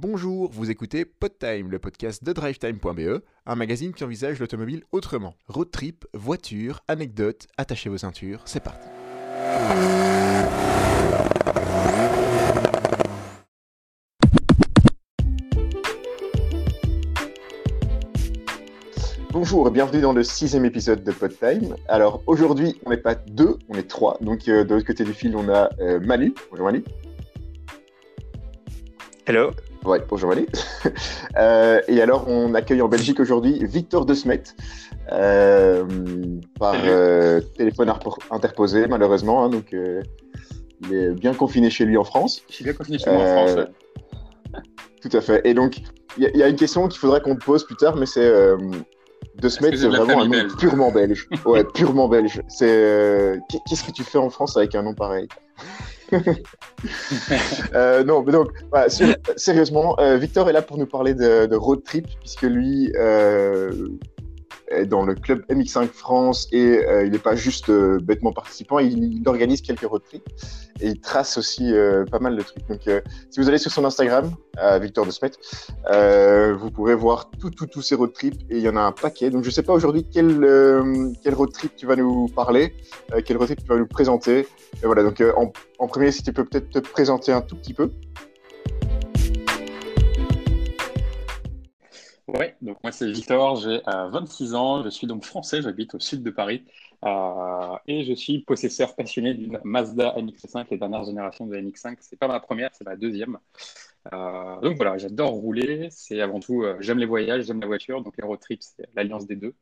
Bonjour, vous écoutez Podtime, le podcast de drivetime.be, un magazine qui envisage l'automobile autrement. Road trip, voiture, anecdotes, attachez vos ceintures, c'est parti. Bonjour et bienvenue dans le sixième épisode de Podtime. Alors aujourd'hui, on n'est pas deux, on est trois. Donc euh, de l'autre côté du fil, on a euh, Manu. Bonjour Manu. Hello. Ouais, bonjour Manu. Euh, et alors, on accueille en Belgique aujourd'hui Victor De Smet, euh, par euh, téléphone interposé malheureusement. hein, donc, euh, il est bien confiné chez lui en France. Je suis bien confiné chez moi en France. Ouais. Tout à fait. Et donc, il y, y a une question qu'il faudrait qu'on te pose plus tard, mais c'est euh, De Smet, c'est vraiment un nom belge purement belge. Ouais, purement belge. C'est euh, qu'est- qu'est-ce que tu fais en France avec un nom pareil? Euh, non, mais donc, sérieusement, euh, Victor est là pour nous parler de, de road trip, puisque lui euh, dans le club MX5 France et euh, il n'est pas juste euh, bêtement participant, il, organise quelques road trips et il trace aussi euh, pas mal de trucs. Donc, si vous allez sur son Instagram, Victor de Smet, vous pourrez voir tout, tout, tous ses road trips et il y en a un paquet. Donc, je sais pas aujourd'hui quel, quel road trip tu vas nous parler, quel road trip tu vas nous présenter. Et voilà, donc en premier, si tu peux peut-être te présenter un tout petit peu. Ouais, donc moi c'est Victor, j'ai euh, 26 ans, je suis donc français, j'habite au sud de Paris euh, et je suis possesseur passionné d'une Mazda MX-5, les dernières générations de MX-5. C'est pas ma première, c'est ma deuxième. Euh, donc voilà, j'adore rouler, c'est avant tout, euh, j'aime les voyages, j'aime la voiture, donc les road trips, c'est l'alliance des deux.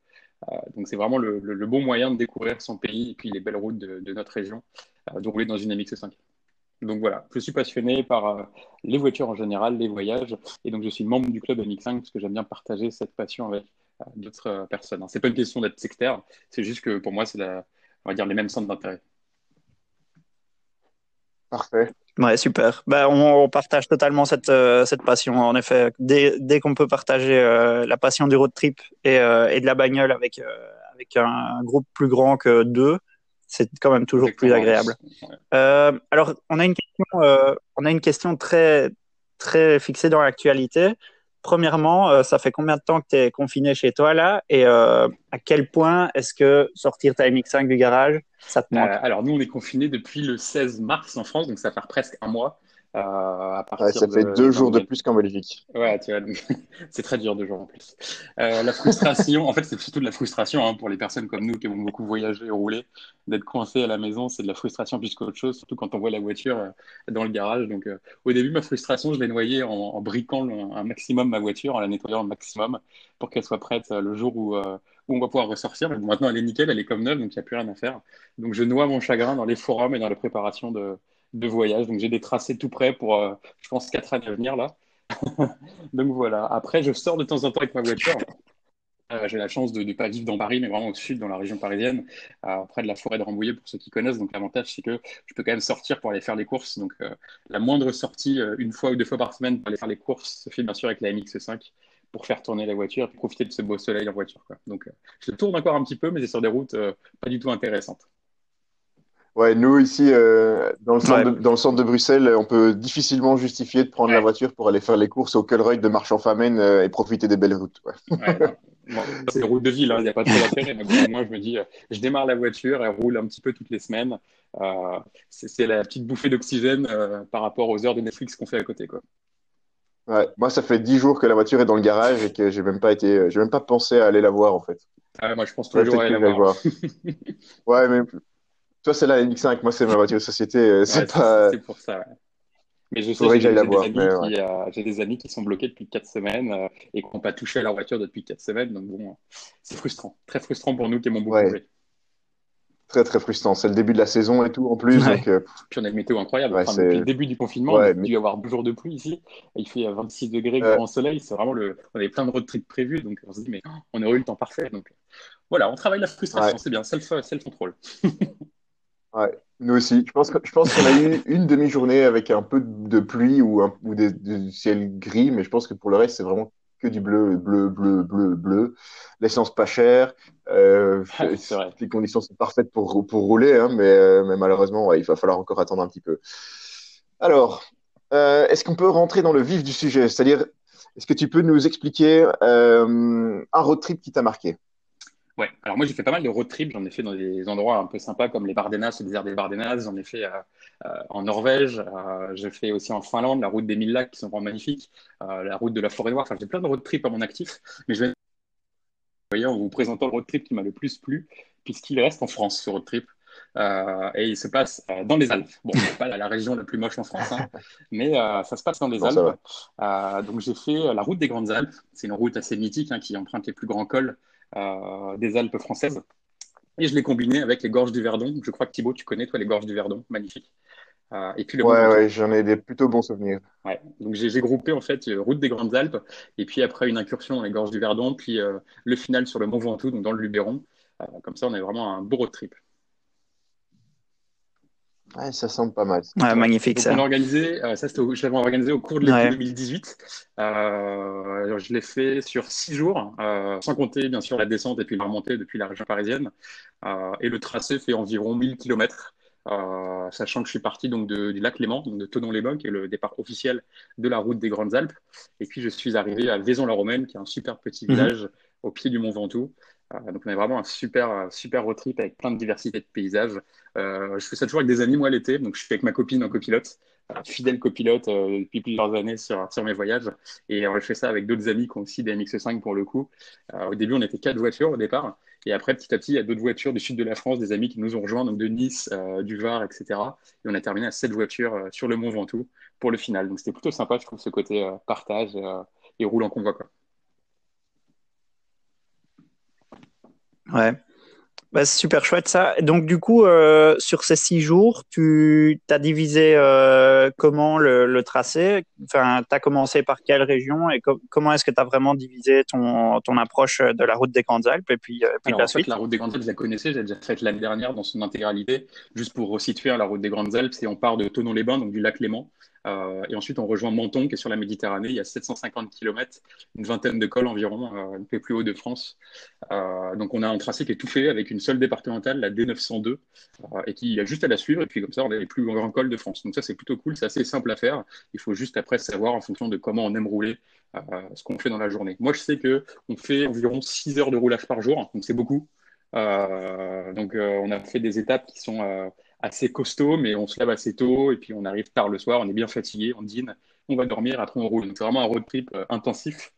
Euh, donc c'est vraiment le, bon moyen de découvrir son pays et puis les belles routes de, de notre région, euh, de rouler dans une MX-5. Donc voilà, je suis passionné par euh, les voitures en général, les voyages. Et donc, je suis membre du club MX5 parce que j'aime bien partager cette passion avec euh, d'autres euh, personnes. hein. C'est pas une question d'être sectaire, c'est juste que pour moi, c'est la- on va dire les mêmes centres d'intérêt. Parfait. Ouais, super. Ben, on, on partage totalement cette, euh, cette passion. En effet, dès, dès qu'on peut partager euh, la passion du road trip et, euh, et de la bagnole avec, euh, avec un, groupe plus grand que deux, c'est quand même toujours plus agréable. Euh, alors, on a une question, euh, on a une question très, très fixée dans l'actualité. Premièrement, euh, ça fait combien de temps que tu es confiné chez toi là? Et à quel point est-ce que sortir ta MX5 du garage, ça te manque? Alors, nous, on est confinés depuis le 16 mars en France, donc ça fait presque un mois. Euh, à Ouais, partir ça fait de- deux jours de plus qu'en Belgique. Ouais, tu vois, c'est très dur deux jours en plus. Euh, la frustration, en fait, c'est surtout de la frustration hein, pour les personnes comme nous qui aimons beaucoup voyager et rouler, d'être coincé à la maison, c'est de la frustration plus qu'autre chose, surtout quand on voit la voiture euh, dans le garage. Donc, au début, ma frustration, je l'ai noyée en, en briquant le- un maximum ma voiture, en la nettoyant un maximum pour qu'elle soit prête le jour où, où on va pouvoir ressortir. Mais maintenant, elle est nickel, elle est comme neuve, donc il n'y a plus rien à faire. Donc, je noie mon chagrin dans les forums et dans la préparation de, de voyage. Donc, j'ai des tracés tout prêts pour, euh, je pense, quatre années à venir là. Donc voilà. Après, je sors de temps en temps avec ma voiture. Euh, j'ai la chance de ne pas vivre dans Paris, mais vraiment au sud, dans la région parisienne, euh, près de la forêt de Rambouillet, pour ceux qui connaissent. Donc l'avantage, c'est que je peux quand même sortir pour aller faire les courses. Donc la moindre sortie, une fois ou deux fois par semaine, pour aller faire les courses, se fait bien sûr avec la MX5 pour faire tourner la voiture et profiter de ce beau soleil en voiture. Donc je tourne encore un petit peu, mais c'est sur des routes pas du tout intéressantes. Ouais, nous ici, euh, dans, le centre Ouais. de, dans le centre de Bruxelles, on peut difficilement justifier de prendre la voiture pour aller faire les courses au Colruyt de Marchand-Famenne euh, et profiter des belles routes. Ouais. Ouais, non. Bon, ça, c'est des routes de ville, hein, il n'y a pas trop d'intérêt. Moi, je me dis, euh, je démarre la voiture, elle roule un petit peu toutes les semaines. Euh, c'est la petite bouffée d'oxygène euh, par rapport aux heures de Netflix qu'on fait à côté. Quoi. Ouais. Moi, ça fait dix jours que la voiture est dans le garage et que j'ai même pas été, j'ai même pas pensé à aller la voir en fait. Ah, moi, je pense tous Ouais, les jours à aller la voir. Ouais, mais toi, c'est la MX5, moi, c'est ma voiture de société. euh, Ouais, C'est c'est pas. pour ça. ouais. Mais je sais, que j'ai des ouais. qui, euh, des amis qui sont bloqués depuis quatre semaines euh, et qui n'ont pas touché à leur voiture depuis quatre semaines. Donc bon, c'est frustrant. Très frustrant pour nous qui aimons beaucoup Ouais. Très, très frustrant. C'est le début de la saison et tout en plus. Ouais. Donc, euh, Puis on a une météo incroyable. Ouais, Enfin, depuis le début du confinement, Ouais, il a dû y avoir deux jours de pluie ici. Il fait euh, 26 degrés, Ouais. grand soleil. C'est vraiment le. On avait plein de road trips prévus, donc on se dit mais oh, on aurait eu le temps parfait. Donc voilà, on travaille la frustration, Ouais. c'est bien. Self, self. ouais. Nous aussi. Je pense que, je pense qu'on a eu une demi-journée avec un peu de pluie ou, un, ou des, du ciel gris, mais je pense que pour le reste, c'est vraiment que du bleu, bleu, bleu, bleu, bleu. L'essence pas chère. Euh, les conditions sont parfaites pour, pour rouler, hein, mais, euh, mais malheureusement, ouais, il va falloir encore attendre un petit peu. Alors, euh, est-ce qu'on peut rentrer dans le vif du sujet? C'est-à-dire, est-ce que tu peux nous expliquer un road trip qui t'a marqué? Ouais, alors moi j'ai fait pas mal de road trips, j'en ai fait dans des endroits un peu sympas comme les Bardenas, le désert des Bardenas, j'en ai fait euh, euh, en Norvège, euh, j'ai fait aussi en Finlande, la route des mille lacs qui sont vraiment magnifiques, la route de la forêt noire, enfin j'ai plein de road trips à mon actif, mais je vais voyez, en vous présentant le road trip qui m'a le plus plu, puisqu'il reste en France ce road trip. et il se passe dans les Alpes. Bon, c'est pas la, région la plus moche en France, hein, mais ça se passe dans les Alpes. donc j'ai fait la route des Grandes Alpes. C'est une route assez mythique hein, qui emprunte les plus grands cols des Alpes françaises. Et je l'ai combiné avec les gorges du Verdon. Je crois que Thibaut, tu connais, toi, les gorges du Verdon. Magnifique. Euh, et puis le ouais, ouais j'en ai des plutôt bons souvenirs. Ouais. Donc j'ai groupé en fait euh, route des Grandes Alpes et puis après une incursion dans les gorges du Verdon, puis le final sur le Mont Ventoux, donc dans le Luberon. comme ça, on a vraiment un beau road trip. Ouais, ça semble pas mal. Ouais, magnifique ça. On a organisé, euh, ça j'avais organisé au cours de l'été 2018. Euh, je l'ai fait sur six jours, euh, sans compter bien sûr la descente et puis la remontée depuis la région parisienne. Euh, et le tracé fait environ 1000 km. Euh, sachant que je suis parti donc de, du lac Léman, donc de Tonon-les-Bains, qui est le départ officiel de la route des Grandes Alpes. Et puis je suis arrivé à Vaison-la-Romaine, qui est un super petit mhm. village au pied du Mont Ventoux, donc on a vraiment un super, super road trip avec plein de diversité de paysages. Euh, je fais ça toujours avec des amis, moi, l'été. Donc je suis avec ma copine en copilote, euh, fidèle copilote depuis plusieurs années sur, sur mes voyages. Et je fais ça avec d'autres amis qui ont aussi des MX5 pour le coup. au début, on était quatre voitures au départ. Et après, petit à petit, il y a d'autres voitures du sud de la France, des amis qui nous ont rejoints, donc de Nice, du Var, etc. Et on a terminé à sept voitures sur le Mont Ventoux pour le final. Donc c'était plutôt sympa, je trouve, ce côté partage et roule en convoi. Quoi. Ouais. Bah, c'est super chouette ça. Donc du coup, euh, sur ces six jours, tu as divisé euh, comment le, le, tracé? Enfin, tu as commencé par quelle région et comment est-ce que tu as vraiment divisé ton, ton approche de la route des Grandes Alpes et puis, euh, puis la suite? La route des Grandes Alpes, je la connaissais, j'ai déjà faite l'année dernière dans son intégralité. Juste pour resituer, hein, la route des Grandes Alpes, c'est on part de Tonon-les-Bains, donc du lac Léman, euh, et ensuite, on rejoint Menton, qui est sur la Méditerranée. Il y a 750 km, une vingtaine de cols environ, euh, un peu plus haut de France. Euh, donc, on a un tracé qui est tout fait avec une seule départementale, la D902, et qui a juste à la suivre. Et puis, comme ça, on a les plus grands cols de France. Donc, ça, c'est plutôt cool. C'est assez simple à faire. Il faut juste après savoir, en fonction de comment on aime rouler, ce qu'on fait dans la journée. Moi, je sais que on fait environ 6 heures de roulage par jour, donc c'est beaucoup. donc, on a fait des étapes qui sont assez costaud, mais on se lève assez tôt et puis on arrive tard le soir, on est bien fatigué, on dîne, on va dormir, après on roule. Donc c'est vraiment un road trip euh, intensif.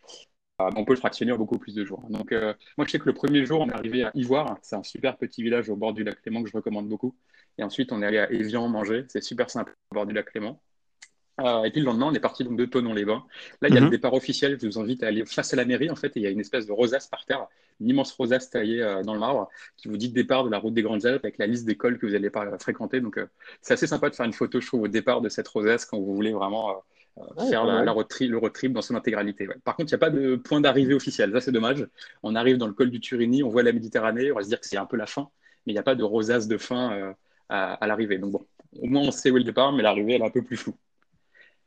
On peut le fractionner beaucoup plus de jours. Donc euh, moi je sais que le premier jour on est arrivé à Ivoire, c'est un super petit village au bord du lac Clément que je recommande beaucoup. Et ensuite on est allé à Evian manger, c'est super simple au bord du lac Clément. Euh, et puis le lendemain, on est parti donc de Tonon-les-Bains. Là, il y a le mhm. départ officiel. Je vous invite à aller face à la mairie, en fait, et il y a une espèce de rosace par terre, une immense rosace taillée euh, dans le marbre, qui vous dit le départ de la route des Grandes Alpes avec la liste d'écoles que vous allez pas fréquenter. Donc, euh, c'est assez sympa de faire une photo, je trouve, au départ de cette rosace quand vous voulez vraiment faire la, road trip, le road trip dans son intégralité. Par contre, il n'y a pas de point d'arrivée officiel. Ça, c'est dommage. On arrive dans le col du Turini, on voit la Méditerranée, on va se dire que c'est un peu la fin, mais il n'y a pas de rosace de fin à, à l'arrivée. Donc bon, au moins on sait où est le départ, mais l'arrivée, elle est un peu plus floue.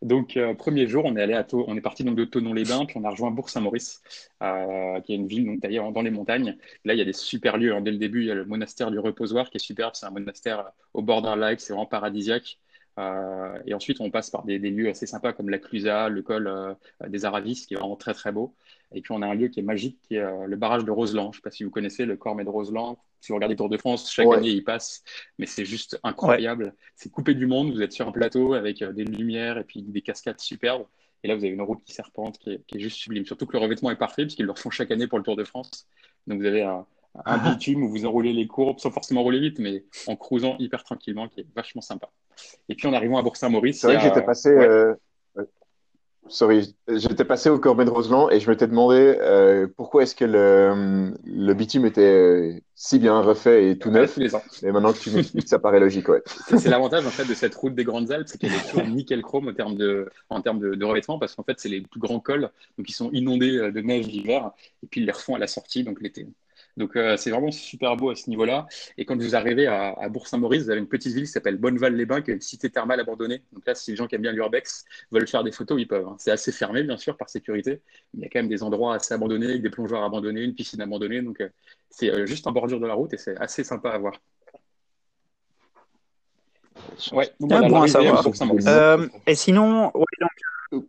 Donc, euh, premier jour, on est allé à on est parti donc de Tonon-les-Bains, puis on a rejoint Bourg-Saint-Maurice, euh, qui est une ville donc d'ailleurs dans les montagnes. Là, il y a des super lieux. Dès le début, il y a le monastère du Reposoir qui est superbe. C'est un monastère au bord d'un lac, c'est vraiment paradisiaque. Euh, et ensuite, on passe par des, lieux assez sympas comme la Clusa, le col des Aravis, qui est vraiment très très beau. Et puis, on a un lieu qui est magique, qui est le barrage de Roseland. Je ne sais pas si vous connaissez le Cormet de Roseland si vous regardez Tour de France, chaque année il passe, mais c'est juste incroyable. C'est coupé du monde, vous êtes sur un plateau avec euh, des lumières et puis des cascades superbes. Et là, vous avez une route qui serpente qui est, juste sublime. Surtout que le revêtement est parfait puisqu'ils le refont chaque année pour le Tour de France. Donc vous avez un, un ah. bitume où vous enroulez les courbes sans forcément rouler vite, mais en cruisant hyper tranquillement, qui est vachement sympa. Et puis en arrivant à Bourg-Saint-Maurice. C'est vrai que j'étais passé. Euh, Sorry, j'étais passé au Cormet de Roseland et je m'étais demandé euh, pourquoi est-ce que le, le, bitume était si bien refait et tout neuf. Et maintenant que tu m'expliques, ça paraît logique, ouais. C'est l'avantage en fait de cette route des Grandes Alpes, c'est qu'elle est toujours nickel chrome en termes de, en termes de, de revêtement, parce qu'en fait c'est les plus grands cols, donc ils sont inondés euh, de neige l'hiver, et puis ils les refont à la sortie, donc l'été. Donc euh, c'est vraiment super beau à ce niveau-là. Et quand vous arrivez à, à Bourg-Saint-Maurice, vous avez une petite ville qui s'appelle Bonneval-les-Bains, qui est une cité thermale abandonnée. Donc là, si les gens qui aiment bien l'urbex veulent faire des photos, ils peuvent. Hein. C'est assez fermé, bien sûr, par sécurité. Mais il y a quand même des endroits assez abandonnés, avec des plongeoires abandonnés, une piscine abandonnée. Donc euh, c'est euh, juste en bordure de la route et c'est assez sympa à voir. Ouais, ah, bon, ça va. Euh, et sinon, ouais, donc,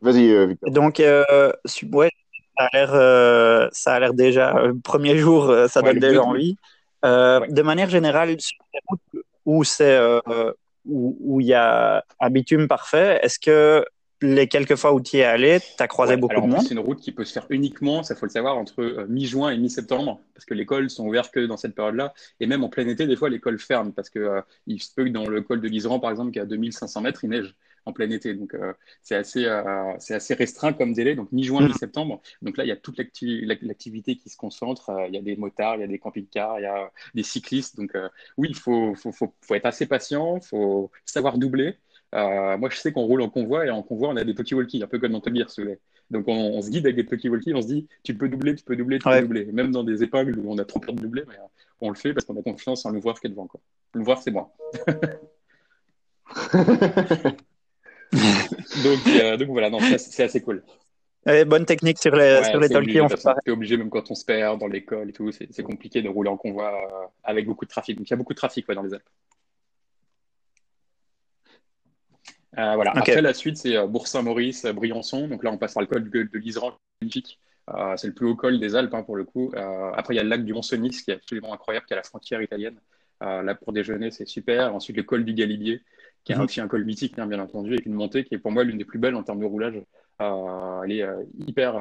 vas-y, euh, Victor. Donc, euh, ouais, ça a l'air, euh, ça a l'air déjà. premier jour, ça donne déjà envie. Ouais. De manière générale, sur les routes où c'est où il y a un bitume parfait, est-ce que les quelques fois où tu y es allé, tu as croisé ouais, beaucoup alors, de monde? C'est une route qui peut se faire uniquement, ça faut le savoir, entre euh, mi-juin et mi-septembre, parce que les cols sont ouverts que dans cette période-là. Et même en plein été, des fois, les cols ferment, parce que euh, il se peut que dans le col de l'Iseran, par exemple, qui est à 2500 mètres, il neige en plein été. Donc, euh, c'est assez, euh, c'est assez restreint comme délai, donc mi-juin, mi-septembre. Donc là, il y a toute l'acti l'activité qui se concentre. Euh, il y a des motards, il y a des camping-cars, il y a des cyclistes. Donc, oui, il faut, faut, faut, faut, être assez patient, il faut savoir doubler. Euh, moi, je sais qu'on roule en convoi et en convoi, on a des petits walkies, un peu comme dans Top Gear. Donc, on, on, se guide avec des petits walkies, on se dit, tu peux doubler, tu peux doubler, tu ouais. peux doubler. Même dans des épingles où on a trop peur de doubler, mais on le fait parce qu'on a confiance en le voir qui est devant. Quoi. Le voir, c'est moi. donc, euh, donc voilà, c'est assez cool. Et bonne technique sur les, ouais, sur les talkies. On fait obligé, même quand on se perd dans l'école et tout, c'est compliqué de rouler en convoi euh, avec beaucoup de trafic. Donc, il y a beaucoup de trafic ouais, dans les Alpes. Euh, voilà. Okay. Après, la suite, c'est euh, Bourg-Saint-Maurice, Briançon. Donc là, on passe par le col de, de l'Iseran, magnifique. Euh, c'est le plus haut col des Alpes, hein, pour le coup. Euh, après, il y a le lac du Mont-Cenis, qui est absolument incroyable, qui est à la frontière italienne. Là, pour déjeuner, c'est super. Ensuite, le col du Galibier, qui est mm -hmm. aussi un col mythique, hein, bien entendu, avec une montée qui est pour moi l'une des plus belles en termes de roulage. elle est hyper,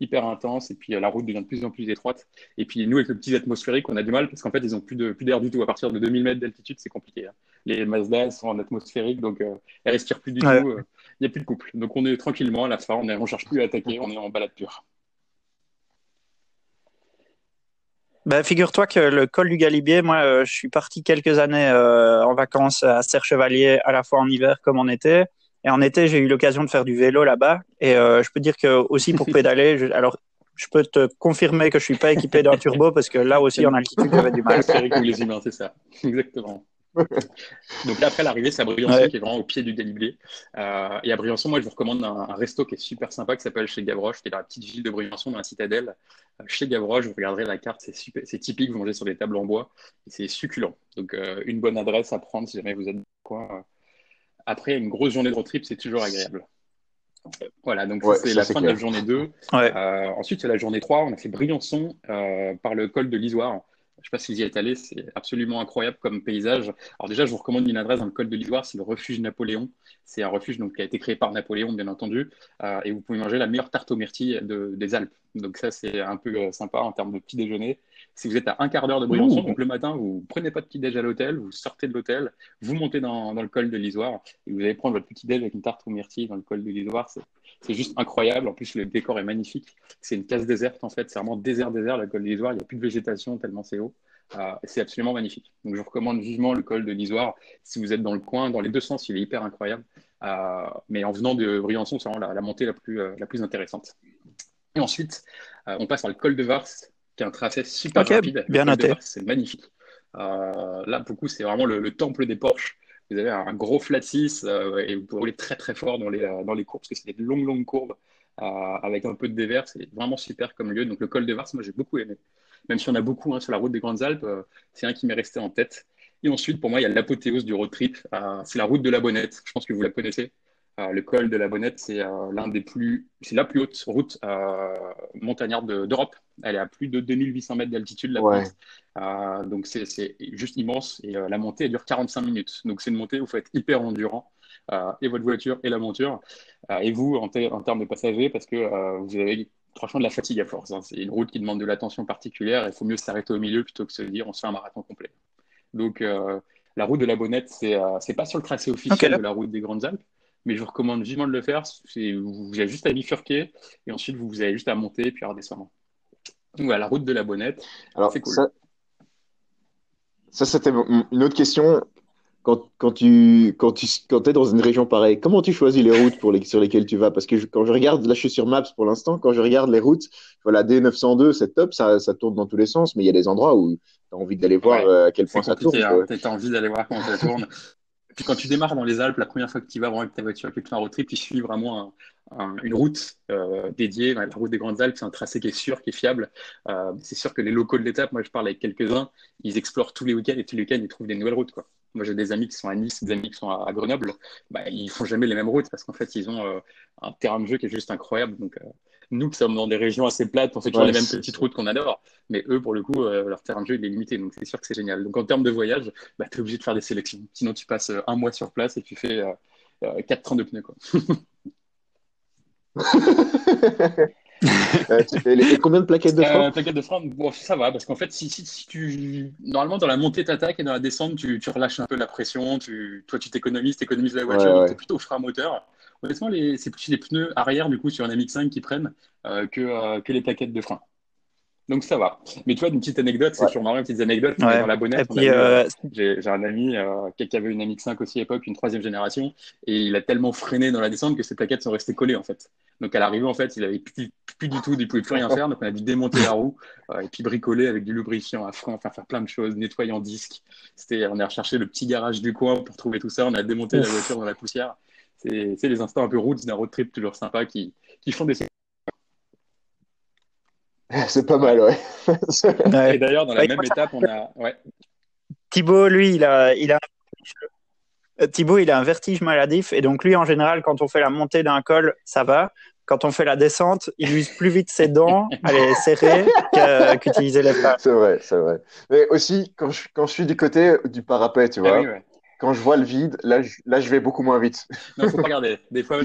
hyper intense, et puis la route devient de plus en plus étroite. Et puis, nous, avec le petit atmosphérique, on a du mal, parce qu'en fait, ils n'ont plus d'air plus du tout. À partir de 2000 mètres d'altitude, c'est compliqué. Hein les Mazda sont en atmosphérique, donc euh, elles respirent plus du ouais. tout. Il euh, n'y a plus de couple. Donc on est tranquillement à la fin, on ne cherche plus à attaquer, on est en balade pure. Ben, Figure-toi que le col du Galibier, moi, euh, je suis parti quelques années euh, en vacances à Serre-Chevalier, à la fois en hiver comme en été. Et en été, j'ai eu l'occasion de faire du vélo là-bas. Et euh, je peux dire que aussi pour pédaler, je, alors je peux te confirmer que je suis pas équipé d'un turbo parce que là aussi en altitude, j'avais du mal. les humains, c'est ça. Exactement. Donc là, après l'arrivée, c'est à Briançon ouais. qui est vraiment au pied du Galibier. Euh, et à Briançon, moi, je vous recommande un, un resto qui est super sympa qui s'appelle chez Gavroche, qui est dans la petite ville de Briançon, dans la citadelle. Euh, chez Gavroche, vous regarderez la carte, c'est super, c'est typique, vous mangez sur des tables en bois, c'est succulent. Donc euh, une bonne adresse à prendre si jamais vous êtes quoi. Après, une grosse journée de road trip, c'est toujours agréable. Voilà, donc ouais, c'est la fin clair. de la journée 2. Ouais. Euh, ensuite, c'est la journée 3. On a fait Briançon euh, par le col de l'Isoire. Je ne sais pas si vous y êtes allé, c'est absolument incroyable comme paysage. Alors déjà, je vous recommande une adresse dans le col de l'Ivoire, c'est le refuge Napoléon. C'est un refuge donc, qui a été créé par Napoléon, bien entendu, euh, et vous pouvez manger la meilleure tarte aux myrtilles de, des Alpes. Donc ça, c'est un peu euh, sympa en termes de petit déjeuner. Si vous êtes à un quart d'heure de Briançon, donc le matin, vous prenez pas de petit déj à l'hôtel, vous sortez de l'hôtel, vous montez dans, dans, le col de l'Isoire, et vous allez prendre votre petit déj avec une tarte aux myrtilles dans le col de l'Isoire. C'est juste incroyable. En plus, le décor est magnifique. C'est une case déserte, en fait. C'est vraiment désert-désert, le col de l'Isoire. Il n'y a plus de végétation tellement c'est haut. Euh, c'est absolument magnifique. Donc, je vous recommande vivement le col de l'Isoire. Si vous êtes dans le coin, dans les deux sens, il est hyper incroyable. Euh, mais en venant de Briançon, c'est vraiment la, la, montée la plus, euh, la plus intéressante. Et ensuite, on passe par le col de Vars, qui est un tracé super okay, rapide. Bien noté. C'est magnifique. Euh, là, pour le coup, c'est vraiment le, le, temple des Porsche. Vous avez un gros flat 6 et vous pouvez rouler très très fort dans les, dans les courbes, parce que c'est des longues, longues courbes. avec un peu de dévers, c'est vraiment super comme lieu. Donc le col de Vars, moi j'ai beaucoup aimé même si on a beaucoup hein, sur la route des Grandes Alpes, euh, c'est un qui m'est resté en tête. Et ensuite, pour moi, il y a l'apothéose du road trip. Euh, c'est la route de la Bonnette. Je pense que vous la connaissez. Euh, le col de la Bonnette, c'est l'un des plus, c'est la plus haute route montagnarde d'Europe. Elle est à plus de 2800 mètres d'altitude, la ouais. donc c'est juste immense. Et la montée, elle dure 45 minutes. Donc c'est une montée où il faut être hyper endurant. et votre voiture et la monture. et vous, en, en, termes de passagers, parce que vous avez franchement de la fatigue à force. Hein. C'est une route qui demande de l'attention particulière. Il faut mieux s'arrêter au milieu plutôt que se dire on se fait un marathon complet. Donc euh, la route de la Bonnette, c'est euh, pas sur le tracé officiel okay. de la route des Grandes Alpes, mais je vous recommande vivement de le faire. Vous, vous avez juste à bifurquer et ensuite vous, vous avez juste à monter et puis à redescendre. Donc voilà, la route de la Bonnette, c'est cool. Ça, ça c'était une autre question quand, quand tu quand tu quand es dans une région pareille, comment tu choisis les routes pour les, sur lesquelles tu vas? Parce que je, quand je regarde, là je suis sur Maps pour l'instant, quand je regarde les routes, voilà, D902, c'est top, ça, ça tourne dans tous les sens, mais il y a des endroits où tu as envie d'aller voir ouais, euh, à quel point ça tourne. Hein, tu as envie d'aller voir comment ça tourne. puis quand tu démarres dans les Alpes, la première fois que tu vas vraiment avec ta voiture, que tu fais un road trip, tu suis vraiment une route euh, dédiée. La route des Grandes Alpes, c'est un tracé qui est sûr, qui est fiable. Euh, c'est sûr que les locaux de l'étape, moi je parle avec quelques-uns, ils explorent tous les week-ends et tous les week-ends ils trouvent des nouvelles routes. Moi j'ai des amis qui sont à Nice, des amis qui sont à, Grenoble. Bah, ils font jamais les mêmes routes parce qu'en fait ils ont euh, un terrain de jeu qui est juste incroyable. Nous qui sommes dans des régions assez plates, on fait toujours les mêmes petites routes qu'on adore. Mais eux, pour le coup, leur terrain de jeu il est limité. Donc c'est sûr que c'est génial. Donc en termes de voyage, bah, tu es obligé de faire des sélections. Sinon tu passes un mois sur place et tu fais 4 trains de pneus. Quoi. Euh, et combien de plaquettes de frein euh, Plaquettes de frein, bon, ça va, parce qu'en fait, si, si, tu. Normalement, dans la montée, t'attaques et dans la descente, tu, tu, relâches un peu la pression. Tu, toi, tu t'économises, tu économises la voiture, ouais, ouais. plutôt frein moteur. Honnêtement, c'est plus les pneus arrière, du coup, sur un MX5 qui prennent euh, que, euh, que les plaquettes de frein. Donc ça va. Mais tu vois, une petite anecdote, c'est toujours marrant, une petite anecdote. Dans la bonnette, euh, j'ai un ami euh, qui avait une MX5 aussi à l'époque, une troisième génération, et il a tellement freiné dans la descente que ses plaquettes sont restées collées en fait. Donc à l'arrivée, en fait, il avait plus, plus, du tout, il pouvait plus rien faire, donc on a dû démonter la roue euh, et puis bricoler avec du lubrifiant à frein, enfin faire plein de choses, nettoyer en disque. C'était, on a recherché le petit garage du coin pour trouver tout ça, on a démonté la voiture dans la poussière. C'est les instants un peu routes d'un road trip toujours sympa qui, qui font des C'est pas mal, ouais. Et d'ailleurs, dans la même étape, on a. Ouais. Thibaut, lui, il a, il a. Thibaut, il a un vertige maladif et donc lui, en général, quand on fait la montée d'un col, ça va. Quand on fait la descente, il use plus vite ses dents à les serrer qu'utiliser les bras. C'est vrai, c'est vrai. Mais aussi, quand je, quand je suis du côté du parapet, tu ah vois, quand je vois le vide, là, je, là, je vais beaucoup moins vite. Non, faut pas regarder. Des fois,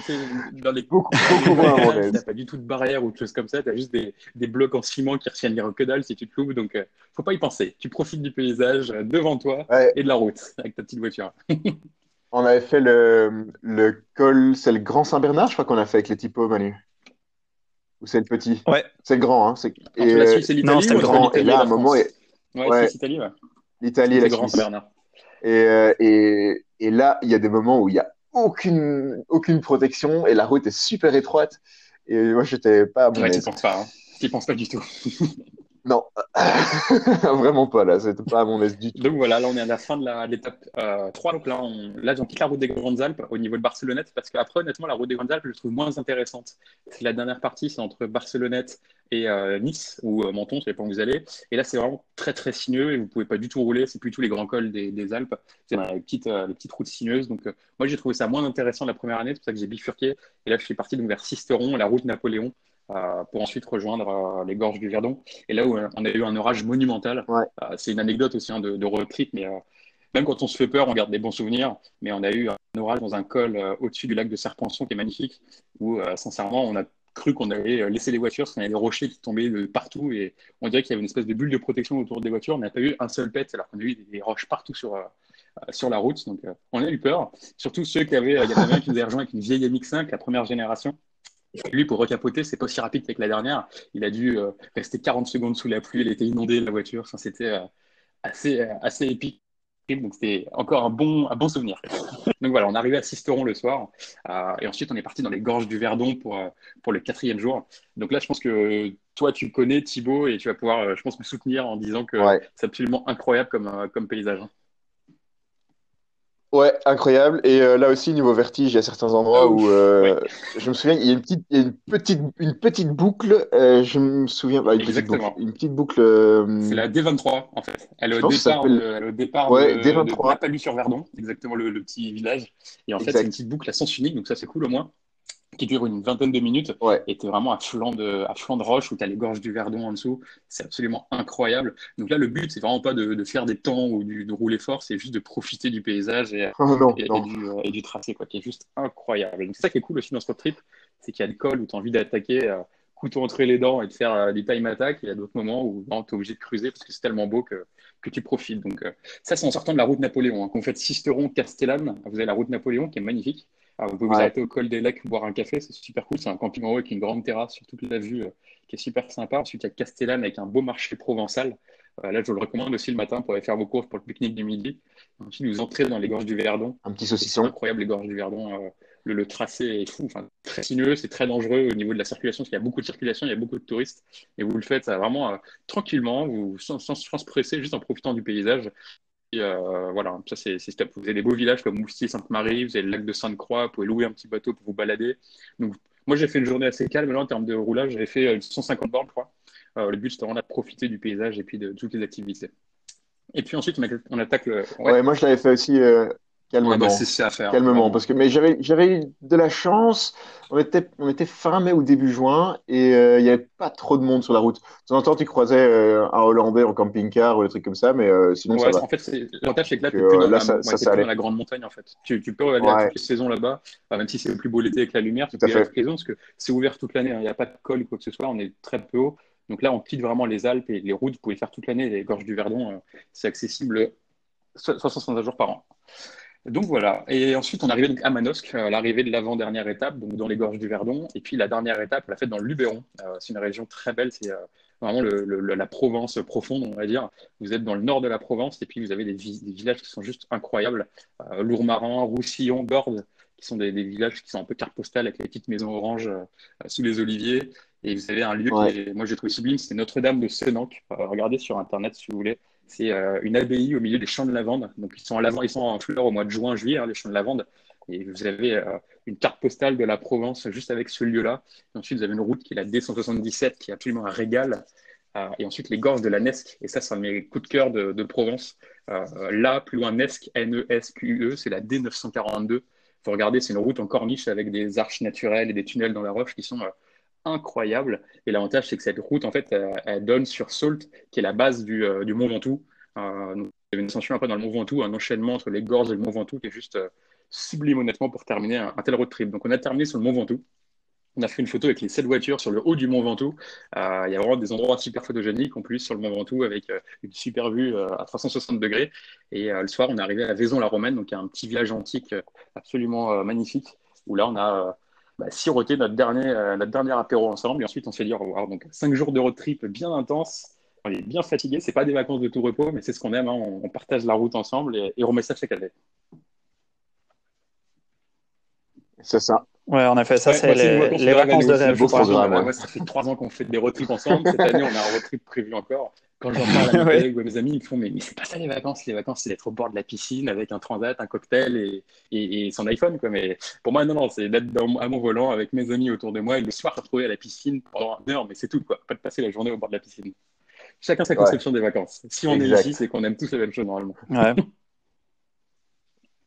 dans les beaucoup, beaucoup moins Tu n'as pas du tout de barrière ou de choses comme ça. Tu as juste des, des, blocs en ciment qui retiennent les que dalle si tu te loupes. Donc, ne euh, faut pas y penser. Tu profites du paysage euh, devant toi et de la route avec ta petite voiture. On avait fait le, le col, c'est le Grand Saint-Bernard, je crois qu'on a fait avec les typos, Manu. Ou c'est le petit? Ouais. C'est le grand, hein. Et, la Suisse, c'est l'Italie. Non, c'est le grand. Et là, à un moment. Ouais, c'est l'Italie, ouais. L'Italie et la Suisse. Grand Saint-Bernard. Et, euh, et, et, là, il y a des moments où il n'y a aucune, aucune protection et la route est super étroite. Et moi, je n'étais pas à mon ouais, Tu penses pas, hein. Tu penses pas du tout. non, vraiment pas là, c'était pas à mon aise du tout. Donc voilà, là on est à la fin de l'étape euh, 3. Donc là, on, là, on quitte la route des Grandes Alpes au niveau de Barcelonnette parce qu'après, honnêtement, la route des Grandes Alpes, je trouve moins intéressante. La dernière partie, c'est entre Barcelonnette et euh, Nice ou euh, Menton, ça dépend où vous allez. Et là, c'est vraiment très très sinueux et vous pouvez pas du tout rouler. C'est plutôt les grands cols des, des Alpes. C'est les petites, euh, les petites routes sinueuses. Donc moi, j'ai trouvé ça moins intéressant la première année. C'est pour ça que j'ai bifurqué. Et là, je suis parti donc vers Sisteron, la route Napoléon. Pour ensuite rejoindre les gorges du Verdon. Et là où on a eu un orage monumental, ouais. c'est une anecdote aussi hein, de, de, road trip, mais même quand on se fait peur, on garde des bons souvenirs. Mais on a eu un orage dans un col au-dessus du lac de Serpenson qui est magnifique, où sincèrement, on a cru qu'on allait euh, laisser les voitures parce qu'on avait des rochers qui tombaient de partout et on dirait qu'il y avait une espèce de bulle de protection autour des voitures. On n'a pas eu un seul pet alors qu'on a eu des roches partout sur, euh, sur la route. Donc on a eu peur. Surtout ceux qui avaient, il y en avait un qui nous avait rejoint avec une vieille MX5, la première génération. Lui, pour recapoter, c'est pas aussi rapide qu'avec la dernière. Il a dû rester 40 secondes sous la pluie. Elle était inondée, la voiture. Enfin, c'était assez, assez épique. Donc c'était encore un bon, un bon souvenir. donc voilà, on est arrivé à Sisteron le soir. Euh, et ensuite, on est parti dans les gorges du Verdon pour, euh, pour le quatrième jour. Donc là, je pense que toi, tu connais Thibaut et tu vas pouvoir, euh, je pense, me soutenir en disant que c'est absolument incroyable comme, comme paysage. Ouais, incroyable. Et euh, là aussi, niveau vertige, il y a certains endroits Ah, où euh, je me souviens, il y a une petite, il y a une petite, une petite boucle. euh, je me souviens, bah, une petite boucle, Exactement. une petite boucle. euh, C'est la D23, en fait. Elle est au départ, de, elle est au départ Ouais, de, D23. de Napalus-sur-Verdon, exactement le, le petit village. Et en fait, c'est une petite boucle à sens unique, donc ça, c'est cool au moins, qui dure une vingtaine de minutes. Ouais. Et t'es vraiment à flanc de, à flanc de roche où tu as les gorges du Verdon en dessous. C'est absolument incroyable. Donc là, le but, c'est vraiment pas de, de faire des temps ou du- de rouler fort, c'est juste de profiter du paysage et, Oh non, et, et non. du, et du tracé, quoi, qui est juste incroyable. Donc, c'est ça qui est cool aussi dans ce road trip, c'est qu'il y a des cols où tu as envie d'attaquer, euh, couteau entre les dents et de faire euh, des time attack. Et il y a d'autres moments où tu es obligé de cruiser parce que c'est tellement beau que, que tu profites. Donc, euh, ça, c'est en sortant de la route Napoléon. Hein. Quand vous faites Sisteron, Castellane, vous avez la route Napoléon qui est magnifique. Alors, vous pouvez vous arrêter au col des Lacs, boire un café, c'est super cool. C'est un camping en haut avec une grande terrasse sur toute la vue euh, qui est super sympa. Ensuite, il y a Castellane avec un beau marché provençal. Euh, là, je vous le recommande aussi le matin pour aller faire vos courses pour le pique-nique du midi. Ensuite, vous entrez dans les gorges du Verdon. Un petit saucisson. incroyable, les gorges du Verdon. euh, le, le tracé est fou, enfin, très sinueux, c'est très dangereux au niveau de la circulation, parce qu'il y a beaucoup de circulation, il y a beaucoup de touristes. Et vous le faites vraiment euh, tranquillement, vous, sans, sans, sans se presser, juste en profitant du paysage. Euh, voilà, ça c'est top. Vous avez des beaux villages comme Moustier, Sainte-Marie, vous avez le lac de Sainte-Croix, vous pouvez louer un petit bateau pour vous balader. Donc, moi j'ai fait une journée assez calme là en termes de roulage, j'avais fait 150 bornes, je crois. le but c'était vraiment de profiter du paysage et puis de, toutes les activités. Et puis ensuite, on, attaque le. Ouais, moi je l'avais fait aussi Calmement. Bah, c'est à faire. Calmement, parce que mais j'avais j'avais eu de la chance. On était on était fin mai ou début juin et euh, il n'y avait pas trop de monde sur la route. De temps en temps, tu croisais euh, un Hollandais en camping-car ou des trucs comme ça, mais euh, sinon ça va. En fait, l'avantage c'est que là, tu es plus dans, la, ça, ça dans la grande montagne en fait. Tu, tu peux aller à toutes les saisons là-bas, même si c'est le plus beau l'été avec la lumière. Tu peux aller à toutes les parce que c'est ouvert toute l'année. Hein. Il n'y a pas de col ou quoi que ce soit. On est très peu haut. Donc là, on quitte vraiment les Alpes et les routes. Vous pouvez faire toute l'année. Les gorges du Verdon, c'est accessible 65 jours par an. Donc voilà. Et ensuite, on arrivait donc à Manosque, à l'arrivée de l'avant-dernière étape, donc dans les gorges du Verdon. Et puis la dernière étape, on l'a faite dans le Luberon. Euh, c'est une région très belle. C'est euh, vraiment la Provence profonde, on va dire. Vous êtes dans le nord de la Provence et puis vous avez des, villages qui sont juste incroyables. Euh, Lourmarin, Roussillon, Gordes, qui sont des, villages qui sont un peu carte postale avec les petites maisons oranges euh, sous les oliviers. Et vous avez un lieu que moi j'ai trouvé sublime, c'est Notre-Dame de Senanque. regardez sur Internet si vous voulez. C'est euh, une abbaye au milieu des champs de lavande. Donc, ils sont en, ils sont en fleurs au mois de juin, juillet, hein, les champs de lavande. Et vous avez euh, une carte postale de la Provence juste avec ce lieu-là. ensuite, vous avez une route qui est la D177, qui est absolument un régal. Euh, et ensuite, les gorges de la Nesque. Et ça, c'est un de mes coups de cœur de, Provence. là, plus loin, Nesque, N-E-S-Q-U-E, c'est la D942. Faut regarder, c'est une route en corniche avec des arches naturelles et des tunnels dans la roche qui sont incroyable. Et l'avantage, c'est que cette route, en fait, elle, donne sur Salt, qui est la base du, euh, Mont Ventoux. Euh, il y avait une ascension après dans le Mont Ventoux, un enchaînement entre les gorges et le Mont Ventoux qui est juste euh, sublime, honnêtement, pour terminer un, tel road trip. Donc, on a terminé sur le Mont Ventoux. On a fait une photo avec les sept voitures sur le haut du Mont Ventoux. il y a vraiment des endroits super photogéniques en plus sur le Mont Ventoux avec une super vue à 360 degrés. Et le soir, on est arrivé à Vaison-la-Romaine, donc un petit village antique absolument magnifique où là, on a bah, siroter notre dernier, euh, notre dernier apéro ensemble. Et ensuite, on s'est dit au revoir. Donc, cinq jours de road trip bien intense. On est bien fatigué. C'est pas des vacances de tout repos, mais c'est ce qu'on aime. Hein. On, partage la route ensemble et, on remet ça chaque année. C'est ça. Ouais, en effet, ça, c'est les, vacances de rêve. Moi, ça fait trois ans qu'on fait des road trips ensemble. Cette année, on a un road trip prévu encore quand j'en parle à mes collègues ou à mes amis, ils me font Mais, mais c'est pas ça les vacances. Les vacances, c'est d'être au bord de la piscine avec un transat, un cocktail et, et, son iPhone. Quoi. Mais pour moi, non, non, c'est d'être à mon volant avec mes amis autour de moi et le soir retrouver à la piscine pendant une heure. Mais c'est tout, quoi. Pas de passer la journée au bord de la piscine. Chacun sa conception des vacances. Si on est ici, c'est qu'on aime tous la même chose normalement.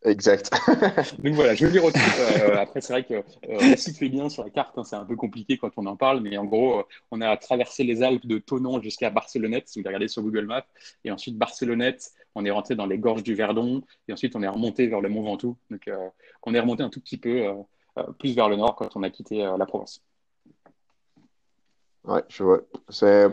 Exact. Donc voilà, je vais dire euh, après, c'est vrai que euh, situer bien sur la carte, hein, c'est un peu compliqué quand on en parle, mais en gros, euh, on a traversé les Alpes de Tonon jusqu'à Barcelonnette, si vous regardez sur Google Maps, et ensuite Barcelonnette, on est rentré dans les gorges du Verdon, et ensuite on est remonté vers le Mont Ventoux. Donc euh, on est remonté un tout petit peu plus vers le nord quand on a quitté la Provence. Ouais, je vois. C'est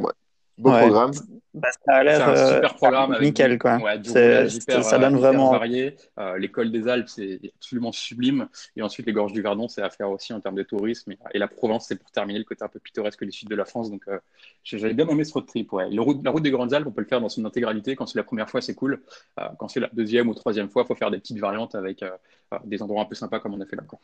Beau programme. Bah, ça a l'air un super euh, programme avec nickel quoi. ça donne vraiment varié. Euh, L'école des Alpes c'est absolument sublime et ensuite les gorges du Verdon c'est à faire aussi en termes de tourisme et, la Provence c'est pour terminer le côté un peu pittoresque du sud de la France donc euh, j'avais bien aimé ce road trip. Ouais. la route des Grandes Alpes on peut le faire dans son intégralité quand c'est la première fois c'est cool. quand c'est la deuxième ou troisième fois faut faire des petites variantes avec des endroits un peu sympas comme on a fait là. Quoi.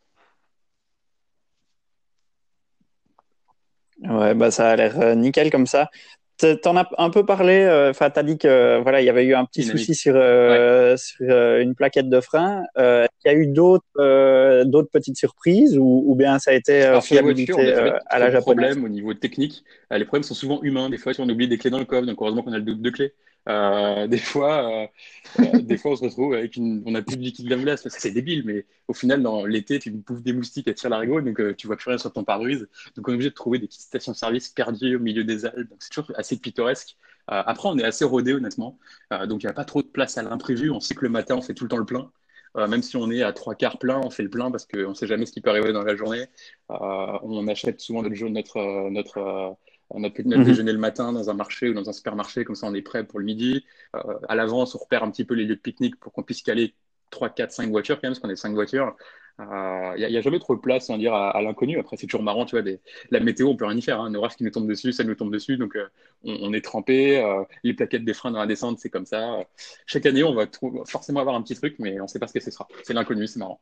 Ouais, bah ça a l'air nickel comme ça. T'en as un peu parlé. Euh, enfin, tu t'as dit que voilà, il y avait eu un petit souci sur, euh, sur euh, une plaquette de frein. Euh, il y a eu d'autres d'autres petites surprises ou, ou, bien ça a été fiabilité à la japonaise? problème au niveau technique. Les problèmes sont souvent humains. Des fois, on oublie des clés dans le coffre, donc heureusement qu'on a le double de clés. Euh, des fois, euh, euh, des fois, on se retrouve avec une, on a plus de liquide lave c'est débile, mais au final, dans l'été, tu bouffes des moustiques à la l'arigot, donc tu vois plus rien sur ton pare-brise. Donc, on est obligé de trouver des petites stations-service perdues au milieu des Alpes. Donc, c'est toujours assez pittoresque. après, on est assez rodé, honnêtement. donc, il n'y a pas trop de place à l'imprévu. On sait que le matin, on fait tout le temps le plein. même si on est à trois quarts plein, on fait le plein parce qu'on ne sait jamais ce qui peut arriver dans la journée. on achète souvent notre, notre, notre on a pu notre mhm. déjeuner le matin dans un marché ou dans un supermarché, comme ça on est prêt pour le midi. Euh, à l'avance, on repère un petit peu les lieux de pique-nique pour qu'on puisse caler 3, 4, 5 voitures quand même, parce qu'on est 5 voitures. Il euh, n'y a, jamais trop de place, on dire, à, l'inconnu. Après, c'est toujours marrant, tu vois, la météo, on peut rien y faire. Hein. Un orage qui nous tombe dessus, ça nous tombe dessus, donc euh, on, est trempé. les plaquettes des freins dans la descente, c'est comme ça. Chaque année, on va forcément avoir un petit truc, mais on ne sait pas ce que ce sera. C'est l'inconnu, c'est marrant.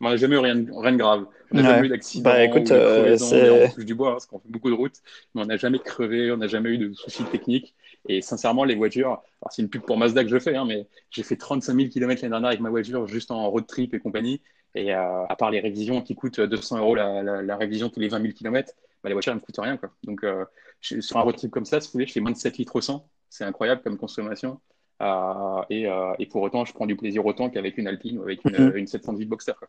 On n'a jamais eu rien, rien de grave. On n'a jamais eu d'accident. Bah, écoute, euh, on touche du bois hein, parce qu'on fait beaucoup de routes, mais on n'a jamais crevé, on n'a jamais eu de soucis techniques. Et sincèrement, les voitures, c'est une pub pour Mazda que je fais, hein, mais j'ai fait 35 000 km l'année dernière avec ma voiture juste en road trip et compagnie. Et euh, à part les révisions qui coûtent 200 euros la, révision tous les 20 000 km, bah, les voitures ne me coûtent rien. Quoi. Donc euh, sur un road trip comme ça, si vous voulez, je fais moins de 7 litres au 100. C'est incroyable comme consommation. Euh, et, et, pour autant, je prends du plaisir autant qu'avec une Alpine ou avec une, mm-hmm. une 710 Boxster. Quoi.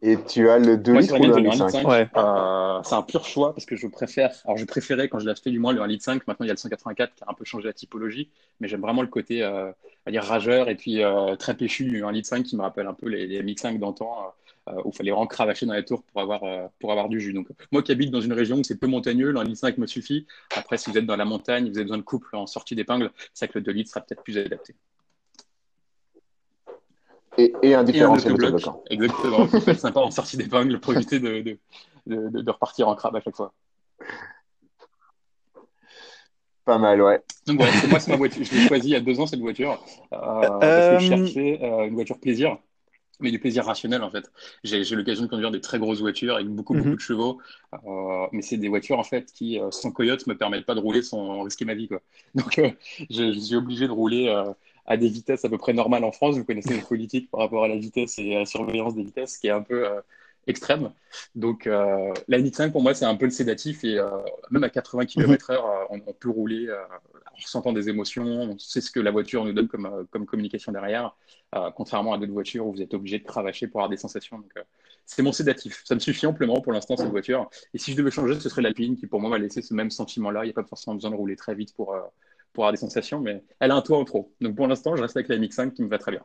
Et tu as le 2 litres ou le 1,5 ouais. euh, C'est un pur choix parce que je préfère. Alors, je préférais quand je l'ai acheté du moins le 1,5 litre. Maintenant, il y a le 184 qui a un peu changé la typologie. Mais j'aime vraiment le côté euh, à dire rageur et puis euh, très péchu du 1,5 litre qui me rappelle un peu les, les MX5 d'antan euh, où il fallait vraiment cravacher dans les tours pour avoir, euh, pour avoir du jus. Donc, moi qui habite dans une région où c'est peu montagneux, le 1,5 litre me suffit. Après, si vous êtes dans la montagne, vous avez besoin de couple en sortie d'épingle, c'est que le 2 litres sera peut-être plus adapté et, un différentiel bloc. Exactement. C'est sympa en sortie d'épingle pour éviter de, de, de, de, repartir en crabe à chaque fois. Pas mal, ouais. Donc, ouais, moi, c'est ma voiture. Je l'ai choisi il y a deux ans, cette voiture. Euh, parce que je euh, cherchais euh, une voiture plaisir mais du plaisir rationnel en fait. J'ai l'occasion de conduire des très grosses voitures avec beaucoup, beaucoup mhm. de chevaux, euh, mais c'est des voitures en fait qui, euh, sans coyote, me permettent pas de rouler sans risquer ma vie. Quoi. Donc euh, je, je, suis obligé de rouler à des vitesses à peu près normales en France. Vous connaissez les politiques par rapport à la vitesse et à la surveillance des vitesses, qui est un peu euh, extrême. Donc, euh, la NX5, pour moi, c'est un peu le sédatif. Et euh, même à 80 km/h, on, peut rouler en ressentant des émotions. On sait ce que la voiture nous donne comme, comme communication derrière, contrairement à d'autres voitures où vous êtes obligé de cravacher pour avoir des sensations. Donc, c'est mon sédatif. Ça me suffit amplement pour l'instant, cette voiture. Et si je devais changer, ce serait l'Alpine qui, pour moi, m'a laissé ce même sentiment-là. Il n'y a pas forcément besoin de rouler très vite pour pour avoir des sensations, mais elle a un toit en trop. Donc pour l'instant, je reste avec la MX5 qui me va très bien.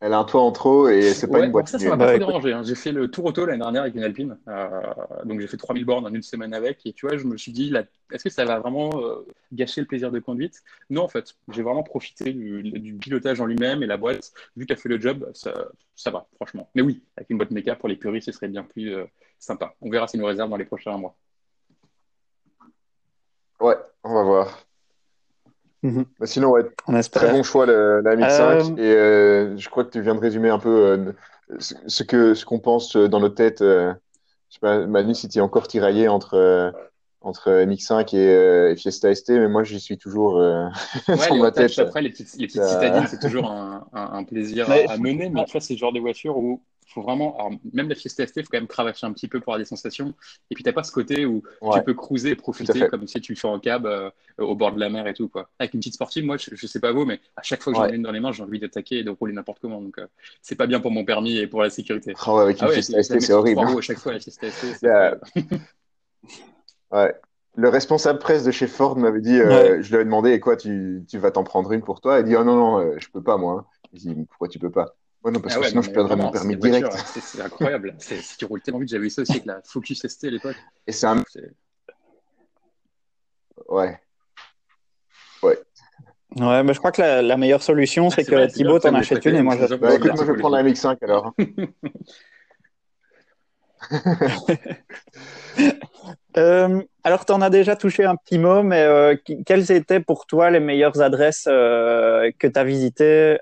Elle a un toit en trop et c'est pas une boîte. Ça, ça m'a pas trop dérangé. Hein. J'ai fait le tour auto l'année dernière avec une Alpine. Euh, donc j'ai fait 3000 bornes en une semaine avec. Et tu vois, je me suis dit, est-ce que ça va vraiment euh, gâcher le plaisir de conduite? Non, en fait. J'ai vraiment profité du, pilotage en lui-même et la boîte, vu qu'elle fait le job, ça, ça, va, franchement. Mais oui, avec une boîte méca pour les puristes, ce serait bien plus euh, sympa. On verra si nous réserve dans les prochains mois. Ouais, on va voir. Mhm. sinon, ouais, très bon choix la, la MX5. Euh, et euh, je crois que tu viens de résumer un peu euh, ce que ce qu'on pense dans nos têtes. je sais pas, Manu, si tu es encore tiraillé entre entre MX5 et, Fiesta ST, mais moi j'y suis toujours sur ma tête. Après, les petites, les petites citadines, c'est toujours un, un, plaisir à mener, mais après, c'est le genre de voiture où faut vraiment, alors, même la Fiesta ST, il faut quand même cravacher un petit peu pour avoir des sensations. Et puis, tu n'as pas ce côté où tu peux cruiser et profiter comme si tu fais en cab euh, au bord de la mer et tout. Quoi. Avec une petite sportive, moi, je, ne sais pas vous, mais à chaque fois que j'en ai une dans les mains, j'ai envie d'attaquer et de rouler n'importe comment. Donc, euh, c'est pas bien pour mon permis et pour la sécurité. Oh, avec une ah Fiesta ST, c'est horrible. Hein. à chaque fois, la Fiesta ST. ouais. Le responsable presse de chez Ford m'avait dit, euh, je lui avais demandé, et quoi, tu, tu vas t'en prendre une pour toi? Il dit, oh non, non, je peux pas, moi. Je dis, pourquoi tu peux pas? Non, parce ah que sinon je perdrais mon permis direct. C'est incroyable. si tu roules tellement vite, j'avais eu ça aussi avec la Focus ST à l'époque. Et c'est un. Ouais. Ouais. Ouais, mais je crois que la, la meilleure solution, c'est que Thibaut t'en achète une et moi je. Bah, écoute, moi je vais prendre la MX5 alors. Euh, alors, tu en as déjà touché un petit mot, mais euh, quelles étaient pour toi les meilleures adresses euh, que tu as visitées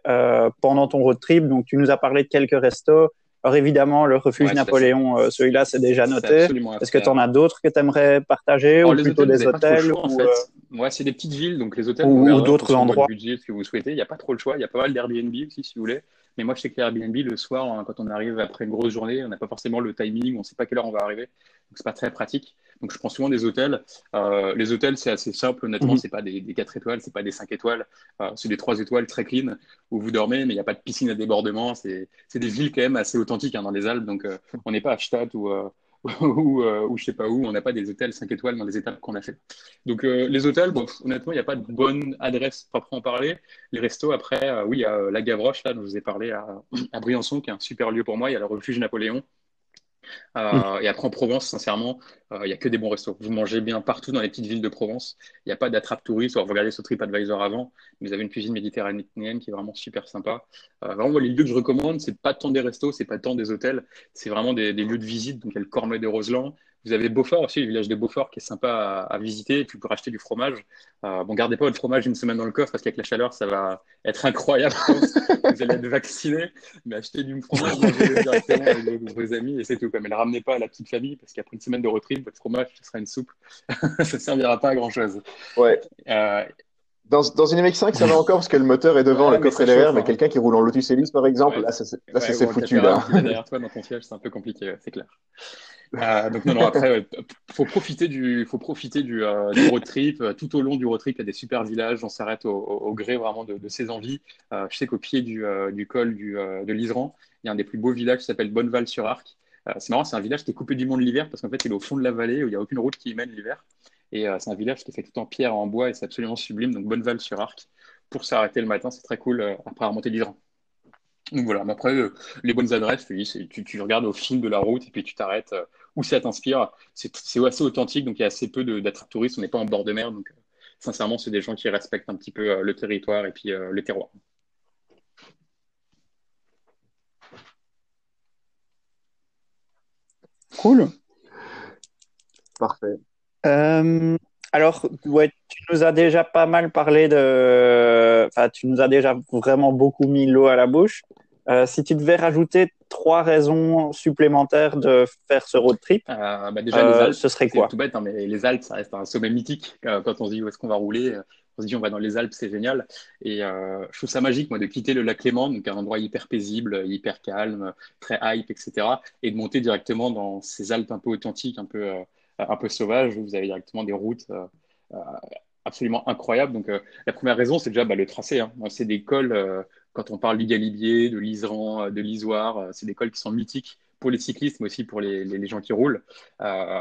pendant ton road trip? Donc, tu nous as parlé de quelques restos. Alors, évidemment, le refuge Napoléon, celui-là, c'est déjà noté. Est-ce que tu en as d'autres que tu aimerais partager ou plutôt des hôtels en fait. Ouais, c'est des petites villes, donc les hôtels ou, d'autres endroits? budget, ce que vous souhaitez. Il n'y a pas trop le choix. Il y a pas mal d'Airbnb aussi, si vous voulez. Mais moi, je sais que Airbnb, le soir, hein, quand on arrive après une grosse journée, on n'a pas forcément le timing, on ne sait pas quelle heure on va arriver. Donc, c'est pas très pratique. Donc, je prends souvent des hôtels. Euh, les hôtels, c'est assez simple, honnêtement. Mhm. C'est pas des, des, 4 étoiles, c'est pas des 5 étoiles. Euh, c'est des 3 étoiles très clean où vous dormez, mais il n'y a pas de piscine à débordement. C'est des villes quand même assez authentiques hein, dans les Alpes. Donc, euh, on n'est pas à Stadt ou, euh, ou, euh, ou je sais pas où, on n'a pas des hôtels 5 étoiles dans les étapes qu'on a fait. Donc euh, les hôtels, bon, honnêtement, il n'y a pas de bonne adresse proprement parler. Les restos, après, euh, oui, il y a la Gavroche, là, dont je vous ai parlé, à, à Briançon, qui est un super lieu pour moi. Il y a le refuge Napoléon, euh, et après, en Provence, sincèrement, euh, il n'y a que des bons restos. Vous mangez bien partout dans les petites villes de Provence. Il n'y a pas d'attrape touriste. Vous regardez sur TripAdvisor avant. Vous avez une cuisine méditerranéenne qui est vraiment super sympa. Euh, vraiment, les lieux que je recommande, c'est pas tant des restos, c'est pas tant des hôtels. C'est vraiment des, lieux de visite. Donc, il y a le Cornet de Roseland. Vous avez Beaufort aussi, le village de Beaufort qui est sympa à, visiter. Et puis, pour acheter du fromage. Euh, bon, gardez pas votre fromage une semaine dans le coffre parce qu'avec la chaleur, ça va être incroyable. vous allez être vacciné. Mais achetez du fromage directement avec vos, amis et c'est tout. Mais ne ramenez pas à la petite famille parce qu'après une semaine de road trip, votre fromage, ce sera une soupe. ça ne servira pas à grand chose. Ouais. Euh, dans, dans, une MX5, ça va encore parce que le moteur est devant, le coffre est derrière, mais hein. quelqu'un qui roule en Lotus Elise, par exemple, là, ça, c'est foutu. Là. derrière toi, dans ton siège, c'est un peu compliqué, c'est clair. Euh, donc non, non, après, faut profiter du, faut profiter du, euh, du road trip. Euh, tout au long du road trip, il y a des super villages. On s'arrête au, au, gré vraiment de, de ses envies. Euh, je sais qu'au pied du, du col du, de l'Isran, il y a un des plus beaux villages qui s'appelle Bonneval-sur-Arc. c'est marrant, c'est un village qui est coupé du monde l'hiver parce qu'en fait, il est au fond de la vallée où il n'y a aucune route qui y mène l'hiver. Et c'est un village qui est fait tout en pierre et en bois et c'est absolument sublime. Donc Bonneval-sur-Arc pour s'arrêter le matin, c'est très cool euh, après remonter l'Hydran. Donc voilà, mais après, euh, les bonnes adresses, tu, tu, regardes au fil de la route et puis tu t'arrêtes euh, où ça t'inspire. C'est assez authentique, donc il y a assez peu d'attracts touristes, on n'est pas en bord de mer, donc sincèrement, c'est des gens qui respectent un petit peu le territoire et puis le terroir. Cool. Parfait. Alors, ouais, tu nous as déjà pas mal parlé de. Enfin, tu nous as déjà vraiment beaucoup mis l'eau à la bouche. Euh, si tu devais rajouter trois raisons supplémentaires de faire ce road trip, euh, bah déjà, les euh, Alpes, ce serait quoi tout bête, hein, mais les Alpes, ça reste un sommet mythique. quand on se dit où est-ce qu'on va rouler, on se dit on va dans les Alpes, c'est génial. Et je trouve ça magique, moi, de quitter le lac Léman, donc un endroit hyper paisible, hyper calme, très hype, etc., et de monter directement dans ces Alpes un peu authentiques, un peu un peu sauvage, vous avez directement des routes euh, euh, absolument incroyables. Donc, euh, la première raison, c'est déjà bah, le tracé. Hein. C'est des cols, quand on parle du Galibier, de l'Iseran, de l'Isoire, c'est des cols qui sont mythiques pour les cyclistes, mais aussi pour les, les, gens qui roulent.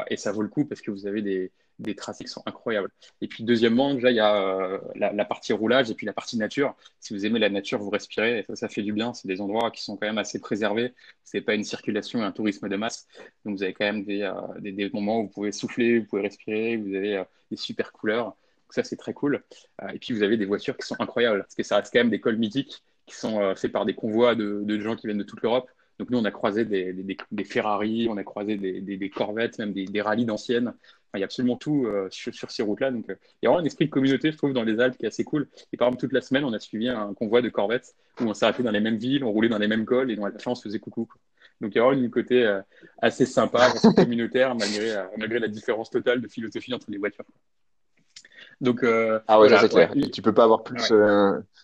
et ça vaut le coup parce que vous avez des, des tracés qui sont incroyables. Et puis deuxièmement, déjà, il y a euh, la, partie roulage et puis la partie nature. Si vous aimez la nature, vous respirez, ça, fait du bien. C'est des endroits qui sont quand même assez préservés. Ce n'est pas une circulation et un tourisme de masse. Donc vous avez quand même des, euh, des, moments où vous pouvez souffler, vous pouvez respirer, vous avez euh, des super couleurs. Donc ça, c'est très cool. et puis vous avez des voitures qui sont incroyables, parce que ça reste quand même des cols mythiques qui sont faits par des convois de, de gens qui viennent de toute l'Europe. Donc nous, on a croisé des, des, des Ferrari, on a croisé des, des Corvettes, même des, rallyes d'anciennes il y a absolument tout euh, sur, ces routes-là. Donc, euh, il y a vraiment un esprit de communauté, je trouve, dans les Alpes qui est assez cool. Et par exemple, toute la semaine, on a suivi un convoi de corvettes où on s'arrêtait dans les mêmes villes, on roulait dans les mêmes cols et dans la fin, on se faisait coucou. Donc, il y a vraiment un côté euh, assez sympa, assez communautaire, malgré, malgré la différence totale de philosophie entre les voitures. Donc, ah ouais, c'est clair. Tu peux pas avoir plus.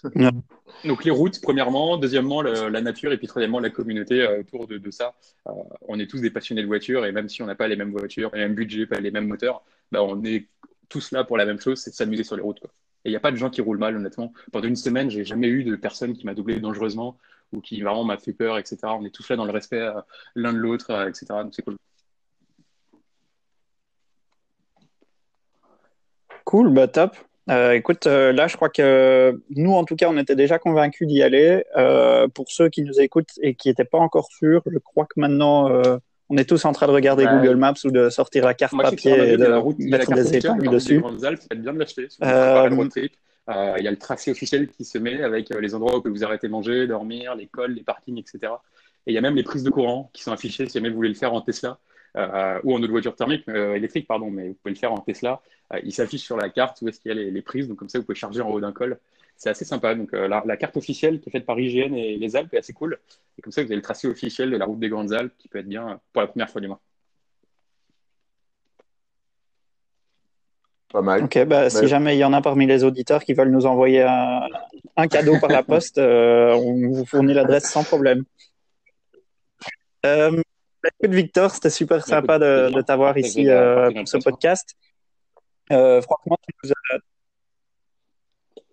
Donc les routes, premièrement, deuxièmement la nature et puis troisièmement la communauté euh, autour de, ça. Euh, on est tous des passionnés de voitures et même si on n'a pas les mêmes voitures, les mêmes budgets, pas les mêmes moteurs, bah, on est tous là pour la même chose, c'est de s'amuser sur les routes. Quoi. Et il n'y a pas de gens qui roulent mal, honnêtement. Pendant une semaine, j'ai jamais eu de personne qui m'a doublé dangereusement ou qui vraiment m'a fait peur, etc. On est tous là dans le respect euh, l'un de l'autre, etc. Donc c'est cool. Cool, bah top. Euh, écoute, euh, là, je crois que nous, en tout cas, on était déjà convaincus d'y aller. Euh, pour ceux qui nous écoutent et qui n'étaient pas encore sûrs, je crois que maintenant, on est tous en train de regarder Google Maps ou de sortir la carte papier et de la mettre des épingles dessus. bien de l'acheter. il y a le tracé officiel qui se met avec les endroits où vous arrêter manger, dormir, l'école, les parkings, etc. Et il y a même les prises de courant qui sont affichées si jamais vous voulez le faire en Tesla. Euh, ou en autre voiture thermique, euh, électrique, pardon, mais vous pouvez le faire en Tesla. Euh, il s'affiche sur la carte où est-ce qu'il y a les, prises, donc comme ça vous pouvez charger en haut d'un col. C'est assez sympa. Donc la, carte officielle qui est faite par IGN et les Alpes est assez cool. Et comme ça vous avez le tracé officiel de la route des Grandes Alpes qui peut être bien pour la première fois du mois. Pas mal. Ok, bah, si jamais il y en a parmi les auditeurs qui veulent nous envoyer un, cadeau par la poste, on vous fournit l'adresse sans problème. Euh, Écoute, Victor, c'était super sympa de, t'avoir ici euh, pour ce podcast. Euh, franchement,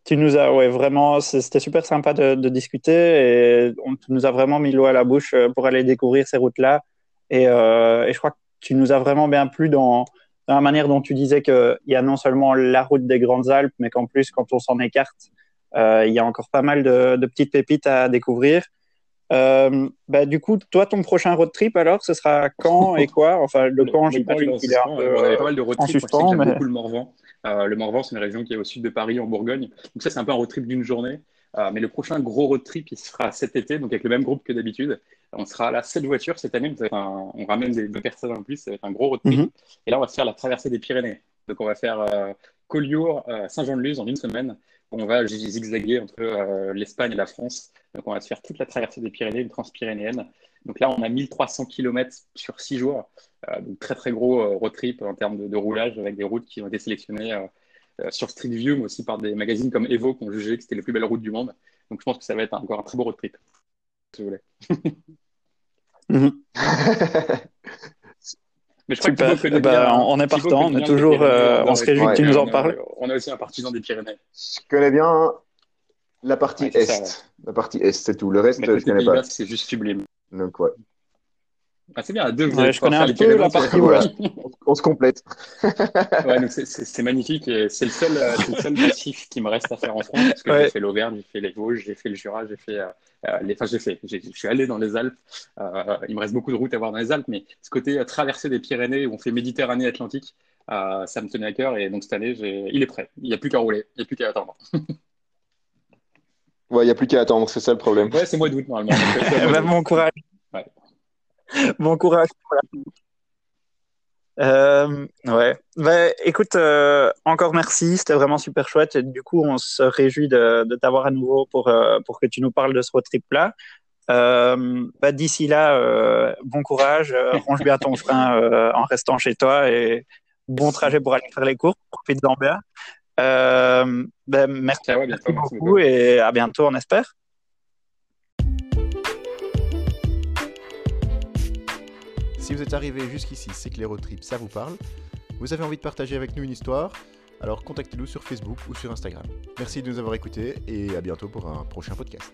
tu nous as, ouais, vraiment, c'était super sympa de, discuter et on nous a vraiment mis l'eau à la bouche euh, pour aller découvrir ces routes-là. Et, je crois que tu nous as vraiment bien plu dans, la manière dont tu disais qu'il y a non seulement la route des Grandes Alpes, mais qu'en plus, quand on s'en écarte, il y a encore pas mal de, de petites pépites à découvrir. Euh, bah, du coup, toi, ton prochain road trip, alors, ce sera quand et quoi? Enfin, le quand, j'imagine qu'il est un peu On avait pas mal de road trips. Suspens, mais... beaucoup le Morvan. Euh, le Morvan, c'est une région qui est au sud de Paris, en Bourgogne. Donc ça, c'est un peu un road trip d'une journée. mais le prochain gros road trip, il sera cet été, donc avec le même groupe que d'habitude. On sera là, sept voitures cette année. on ramène des, deux personnes en plus. Ça va être un gros road trip. Mhm. Et là, on va faire la traversée des Pyrénées. Donc, on va faire euh, Collioure, euh, Saint-Jean-de-Luz en une semaine. On va zigzaguer entre euh, l'Espagne et la France. Donc, on va faire toute la traversée des Pyrénées, une transpyrénéenne. Donc là, on a 1300 km sur six jours. donc, très, très gros road trip en termes de, roulage avec des routes qui ont été sélectionnées sur Street View, mais aussi par des magazines comme Evo qui ont jugé que c'était les plus belles routes du monde. Donc, je pense que ça va être encore un très beau road trip. Si vous voulez. Mhm. Mais je crois que eh ben, on est partant, on est toujours, euh, on se réjouit que tu nous en parles. On a aussi un partisan des Pyrénées. Je connais bien la partie est. La partie est, c'est tout. Le reste, je connais pas. C'est juste sublime. Donc, ouais. Ah, c'est bien, à deux, je connais un peu la partie on, se complète. ouais, c'est magnifique et c'est le seul, euh, le seul massif qui me reste à faire en France parce que j'ai fait l'Auvergne, j'ai fait les Vosges, j'ai fait le Jura, j'ai fait euh, euh, les. Enfin, j'ai fait. Je suis allé dans les Alpes. il me reste beaucoup de routes à voir dans les Alpes, mais ce côté traverser des Pyrénées où on fait Méditerranée Atlantique, ça me tenait à cœur et donc cette année, il est prêt. Il n'y a plus qu'à rouler, il n'y a plus qu'à attendre. ouais, il n'y a plus qu'à attendre, c'est ça le problème. Ouais, c'est mois d'août normalement. Même mon courage. bon courage. Euh, ouais. Bah, écoute, euh, encore merci. C'était vraiment super chouette. du coup, on se réjouit de, de t'avoir à nouveau pour, euh, pour que tu nous parles de ce road trip-là. Bah, D'ici là, bon courage. range bien ton frein en restant chez toi et bon trajet pour aller faire les cours. Profite-en bien. Bah, merci, merci beaucoup et à bientôt, on espère. Si vous êtes arrivé jusqu'ici, c'est que les road trips, ça vous parle. Vous avez envie de partager avec nous une histoire alors contactez-nous sur Facebook ou sur Instagram. Merci de nous avoir écoutés et à bientôt pour un prochain podcast.